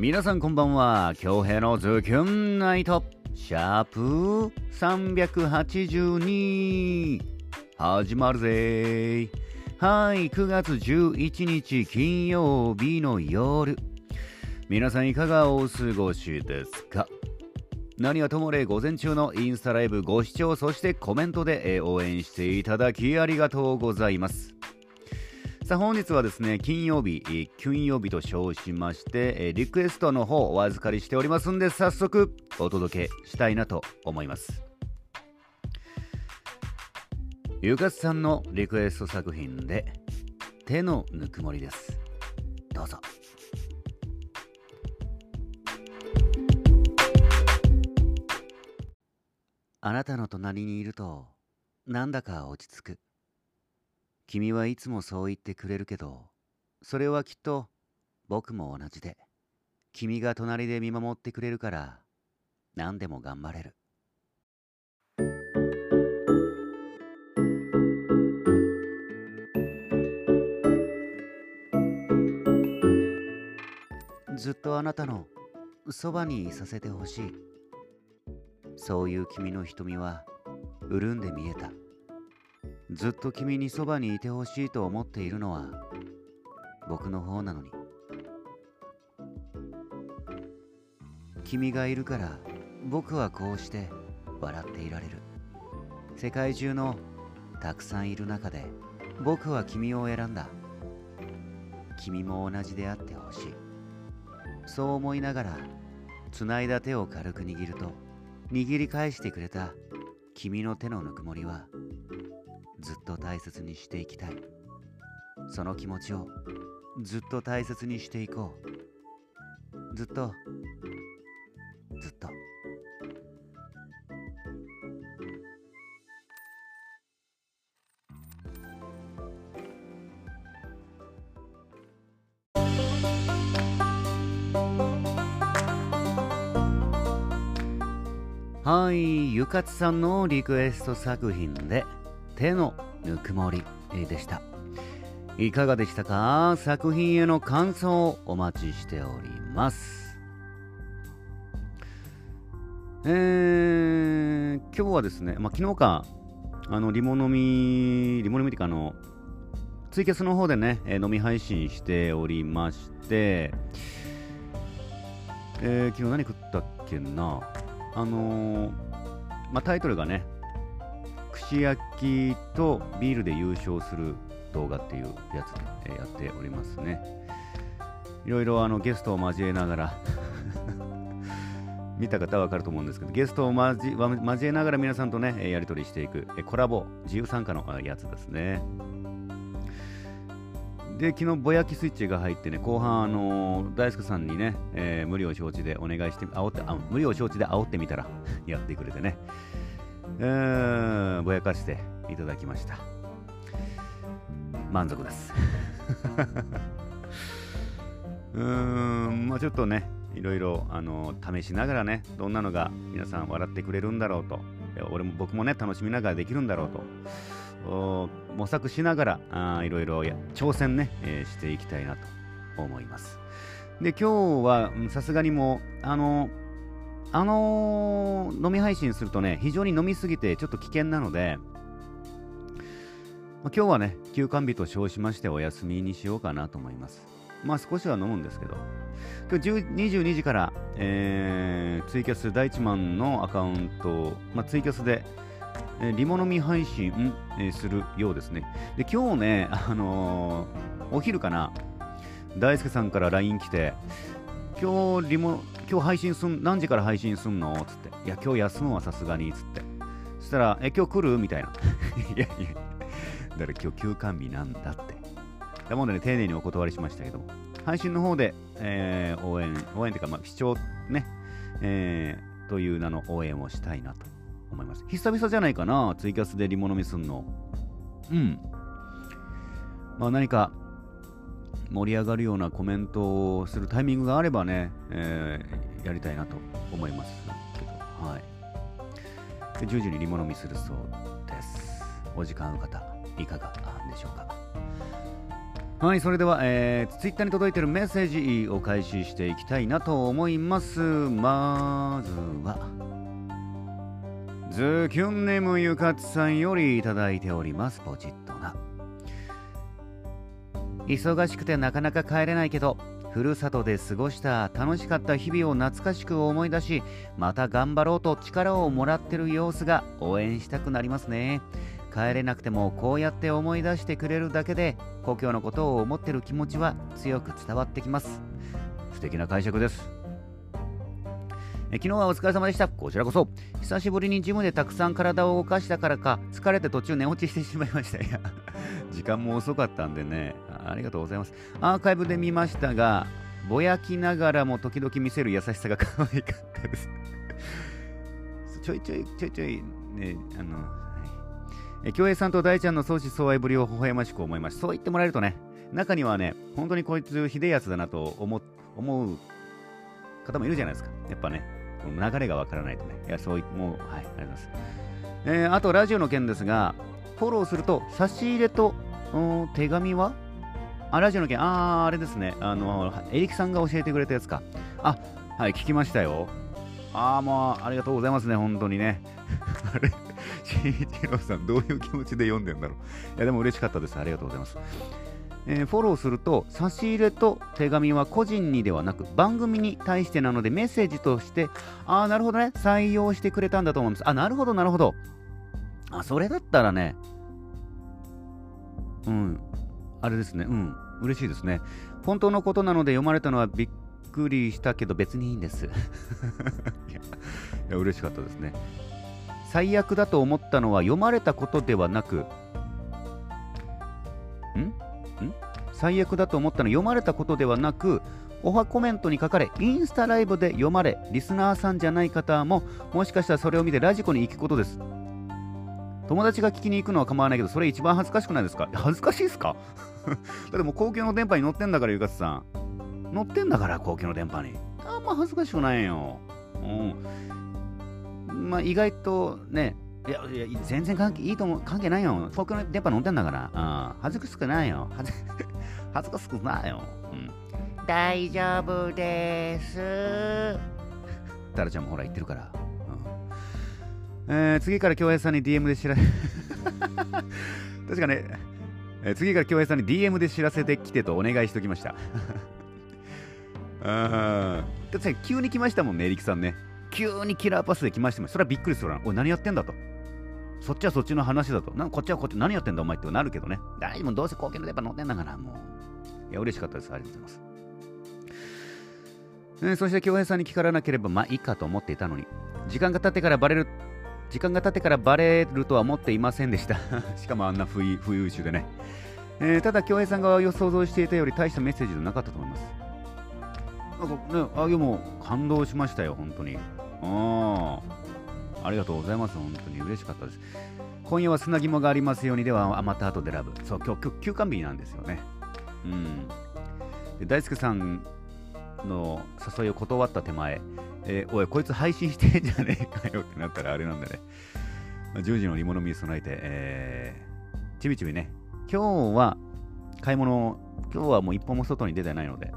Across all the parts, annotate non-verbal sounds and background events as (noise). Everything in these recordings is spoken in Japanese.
皆さんこんばんは。京平のズキュンナイト。シャープ382始まるぜ。はい9月11日金曜日の夜。皆さんいかがお過ごしですか？何はともれ午前中のインスタライブご視聴そしてコメントで応援していただきありがとうございます。さあ本日はですね金曜日金曜日と称しましてリクエストの方お預かりしておりますんで早速お届けしたいなと思います。ゆかつさんのリクエスト作品で手のぬくもりです。どうぞ。あなたの隣にいるとなんだか落ち着く。君はいつもそう言ってくれるけどそれはきっと僕も同じで君が隣で見守ってくれるから何でも頑張れる。ずっとあなたのそばにいさせてほしい。そういう君の瞳は潤んで見えた。ずっと君にそばにいてほしいと思っているのは僕の方なのに。君がいるから僕はこうして笑っていられる。世界中のたくさんいる中で僕は君を選んだ。君も同じであってほしい。そう思いながら繋いだ手を軽く握ると握り返してくれた君の手のぬくもりはずっと大切にしていきたい。その気持ちをずっと大切にしていこう。ずっとずっと。はいゆかつさんのリクエスト作品で手のぬくもりでした。いかがでしたか？作品への感想をお待ちしております。えー、今日はですね、まあ、昨日かあのリモ飲みリモ飲みっていうかあのツイキャスの方でね、えー、飲み配信しておりましてえー、昨日何食ったっけな？あのー、まあ、タイトルがね串焼きとビールで優勝する動画っていうやつで、えやっておりますね。いろいろあのゲストを交えながら (laughs) 見た方はわかると思うんですけど、ゲストを交えながら皆さんとね、やり取りしていく、コラボ、自由参加のやつですね。で、昨日、ぼやきスイッチが入ってね、後半、あのー、大輔さんにね、えー、無理を承知でお願いして、煽ってあ無理を承知で煽ってみたらやってくれてね、うん、ぼやかしていただきました。満足です。(laughs) うーん、まあちょっとね、いろいろあの試しながらね、どんなのが皆さん笑ってくれるんだろうと、俺も僕もね、楽しみながらできるんだろうと、模索しながらあいろいろ挑戦ね、えー、していきたいなと思います。で、今日はさすがにも、あの、あのー、飲み配信するとね、非常に飲みすぎてちょっと危険なので、まあ、今日はね、休館日と称しましてお休みにしようかなと思います。まあ少しは飲むんですけど、今日22時から、えー、ツイキャス第一マンのアカウント、まあ、ツイキャスで、えー、リモ飲み配信、えー、するようですね。で、今日ね、あのー、お昼かな、大輔さんから LINE 来て、今日リモ、今日配信すん、何時から配信すんの？つって。いや、今日休むわ、さすがに。つって。そしたら、え、今日来る？みたいな。(laughs) いやいや、だから今日休館日なんだって。だもんでね、丁寧にお断りしましたけども、配信の方で、えー、応援、応援というか、まあ、視聴ね、えー、という名の応援をしたいなと思います。久々じゃないかな、ツイキャスでリモ飲みすんの。うん。まあ何か盛り上がるようなコメントをするタイミングがあればね、えー、やりたいなと思いますけど、はい。で10時にリモ飲みするそうです。お時間ある方、いかがでしょうか。はい、それでは、えー、ツイッターに届いているメッセージを開始していきたいなと思います。まずは、ズキュンネムゆかつさんよりいただいております。ポチッと。忙しくてなかなか帰れないけど、ふるさとで過ごした楽しかった日々を懐かしく思い出し、また頑張ろうと力をもらってる様子が応援したくなりますね。帰れなくてもこうやって思い出してくれるだけで故郷のことを思ってる気持ちは強く伝わってきます。素敵な解釈です。え昨日はお疲れ様でした。こちらこそ。久しぶりにジムでたくさん体を動かしたからか疲れて途中寝落ちしてしまいました。いや時間も遅かったんでね。ありがとうございます。アーカイブで見ましたがぼやきながらも時々見せる優しさが可愛かったです。(laughs) ちょいちょいちょいちょいねあのえ京平さんと大ちゃんの相思相愛ぶりを微笑ましく思いましたそう言ってもらえるとね中にはね本当にこいつひでえやつだなと思思う方もいるじゃないですか。やっぱねこの流れがわからないとね。いやそういもうはいありがとうございます、えーあとラジオの件ですがフォローすると差し入れと手紙はあラジオの件あーあれですねあのエリキさんが教えてくれたやつかあはい聞きましたよああもうありがとうございますね本当にね (laughs) あれしんいちろうさん、どういう気持ちで読んでんだろう。いや、でも嬉しかったです。ありがとうございます。えーフォローすると、差し入れと手紙は個人にではなく、番組に対してなので、メッセージとして、ああ、なるほどね、採用してくれたんだと思うんです。あ、なるほど、なるほど。あ、それだったらね、うん、あれですね、うん、嬉しいですね。本当のことなので読まれたのはびっくりしたけど、別にいいんです。(laughs) いや、嬉しかったですね。最悪だと思ったのは読まれたことではなく、ん？ん？最悪だと思ったのは読まれたことではなく、オファコメントに書かれ、インスタライブで読まれ、リスナーさんじゃない方も、もしかしたらそれを見てラジコに行くことです。友達が聞きに行くのは構わないけど、それ一番恥ずかしくないですか？(laughs) 恥ずかしいですか？(laughs) だってもう公共の電波に乗ってんだから、ゆかつさん。乗ってんだから、公共の電波に。あんま恥ずかしくないよ。うん。まあ、意外とね、いや、いや全然関係いいと思う、関係ないよ。公共の電波乗ってんだから。うん。恥ずかしくないよ。恥ず (laughs) 恥ずかしくないよ。うん。大丈夫です。タラちゃんもほら言ってるから。うんえー次から京平さんに DM で知らせ確かね、えー次から京平さんに DM で知らせてきてとお願いしておきました。確かに急に来ましたもんね、エリキさんね。急にキラーパスで来ましたもん。それはびっくりするな。おい、何やってんだと。そっちはそっちの話だと。なんこっちはこっち何やってんだお前ってなるけどね。大丈夫、どうせ貢献の電波乗ってんだから、もう。いや、嬉しかったです。ありがとうございます。えーそして京平さんに聞かれなければまあいいかと思っていたのに時間が経ってからバレる時間が経ってからバレるとは思っていませんでした。(laughs) しかもあんな不意不優秀でね、えーただ京平さんが予想像していたより大したメッセージではなかったと思います。なんかねあいやも感動しましたよ本当に。ああありがとうございます本当に。嬉しかったです。今夜は砂肝がありますように。ではあまた後でラブ。そう今日今日休館日なんですよね。うん。で大輔さんの誘いを断った手前、えーおい、こいつ配信してんじゃねえかよってなったらあれなんでね、まあ10時の煮物に備えて、えーちびちびね、今日は買い物、今日はもう一歩も外に出てないので、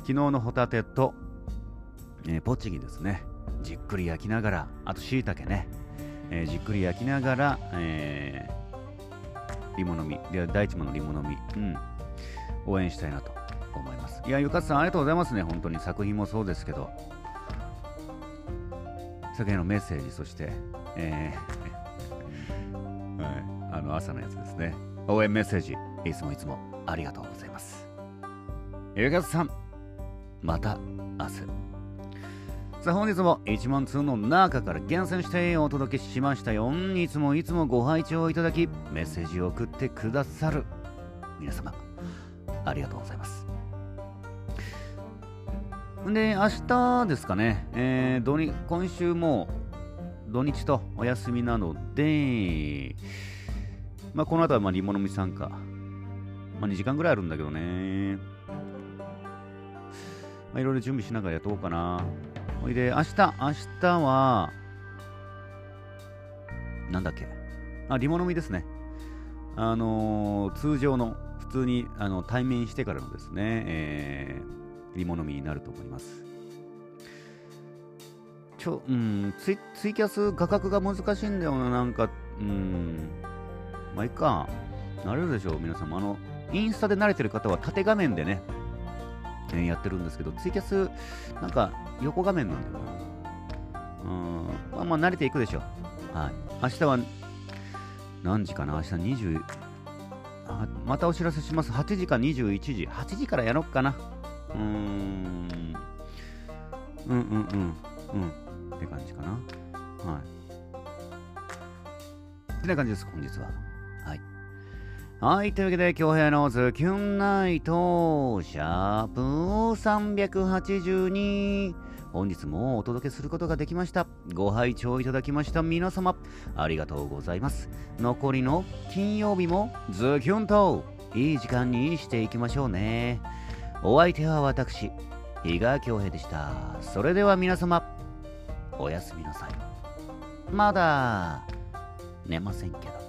昨日のホタテと、えーポチギですね、じっくり焼きながら、あとしいたけね、えーじっくり焼きながら、えー、リモ飲み、で第一ものリモ飲み、うん、応援したいなと。思います。いや、ゆかつさん、ありがとうございますね、本当に作品もそうですけど、作品へのメッセージ、そして、えー (laughs) はい、あの朝のやつですね。応援メッセージ、いつもいつもありがとうございます。ゆかつさん、また明日。さあ本日も1万通の中から厳選してお届けしましたよ。いつもいつもご拝聴いただき、メッセージを送ってくださる皆様、ありがとうございます。で、明日ですかね、えー土日今週も土日とお休みなので、まあ、この後はまあリモノミ参加、まあ、2時間ぐらいあるんだけどね、まあ、いろいろ準備しながらやっとこうかな。ほいで、明日、明日は、なんだっけ、あ、リモノミですね。あのー通常の普通にあの対面してからのですね、えー、リモノミになると思います。ちょ、うん、ツイツイキャス画角が難しいんだよな、なんか、うん、まあいいか、慣れるでしょう、皆さんも。あの、インスタで慣れてる方は縦画面でね、えやってるんですけど、ツイキャス、なんか横画面なんだよな。うん、まあまあ慣れていくでしょう。はい。明日は、何時かな？明日20、またお知らせします。8時か21時。8時からやろっかな。うーん。うんうんうん。うん。って感じかな。はい。ってな感じです、本日は。はい。はい、というわけで、京平のズキュンナイト、シャープ382。本日もお届けすることができました。ご拝聴いただきました皆様、ありがとうございます。残りの金曜日もズキュンといい時間にしていきましょうね。お相手は私、比嘉恭平でした。それでは皆様、おやすみなさい。まだ寝ませんけど。